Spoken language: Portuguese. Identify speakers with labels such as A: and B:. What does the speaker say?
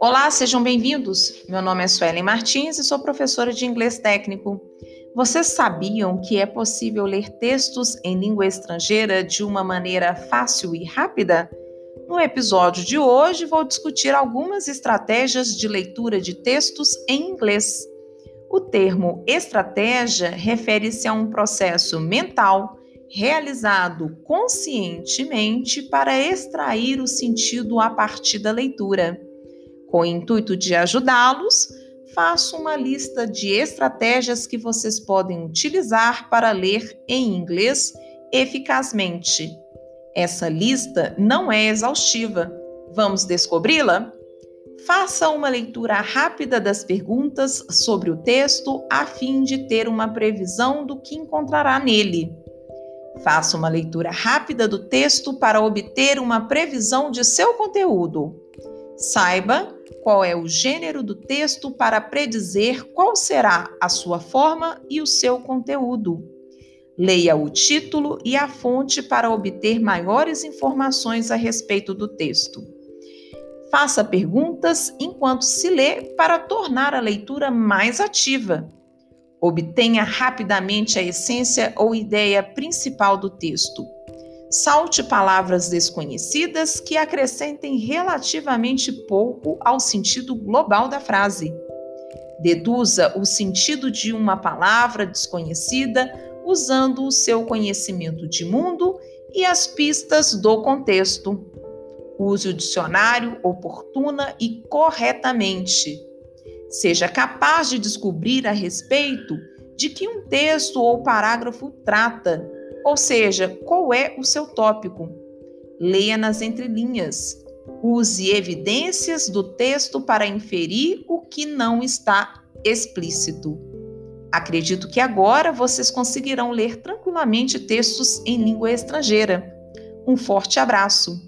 A: Olá, sejam bem-vindos. Meu nome é Suelen Martins e sou professora de inglês técnico. Vocês sabiam que é possível ler textos em língua estrangeira de uma maneira fácil e rápida? No episódio de hoje, vou discutir algumas estratégias de leitura de textos em inglês. O termo estratégia refere-se a um processo mental realizado conscientemente para extrair o sentido a partir da leitura. Com o intuito de ajudá-los, faço uma lista de estratégias que vocês podem utilizar para ler em inglês eficazmente. Essa lista não é exaustiva. Vamos descobri-la? Faça uma leitura rápida das perguntas sobre o texto a fim de ter uma previsão do que encontrará nele. Faça uma leitura rápida do texto para obter uma previsão de seu conteúdo. Saiba qual é o gênero do texto para predizer qual será a sua forma e o seu conteúdo. Leia o título e a fonte para obter maiores informações a respeito do texto. Faça perguntas enquanto se lê para tornar a leitura mais ativa. Obtenha rapidamente a essência ou ideia principal do texto. Salte palavras desconhecidas que acrescentem relativamente pouco ao sentido global da frase. Deduza o sentido de uma palavra desconhecida usando o seu conhecimento de mundo e as pistas do contexto. Use o dicionário oportuna e corretamente. Seja capaz de descobrir a respeito de que um texto ou parágrafo trata ou seja, qual é o seu tópico? Leia nas entrelinhas. Use evidências do texto para inferir o que não está explícito. Acredito que agora vocês conseguirão ler tranquilamente textos em língua estrangeira. Um forte abraço!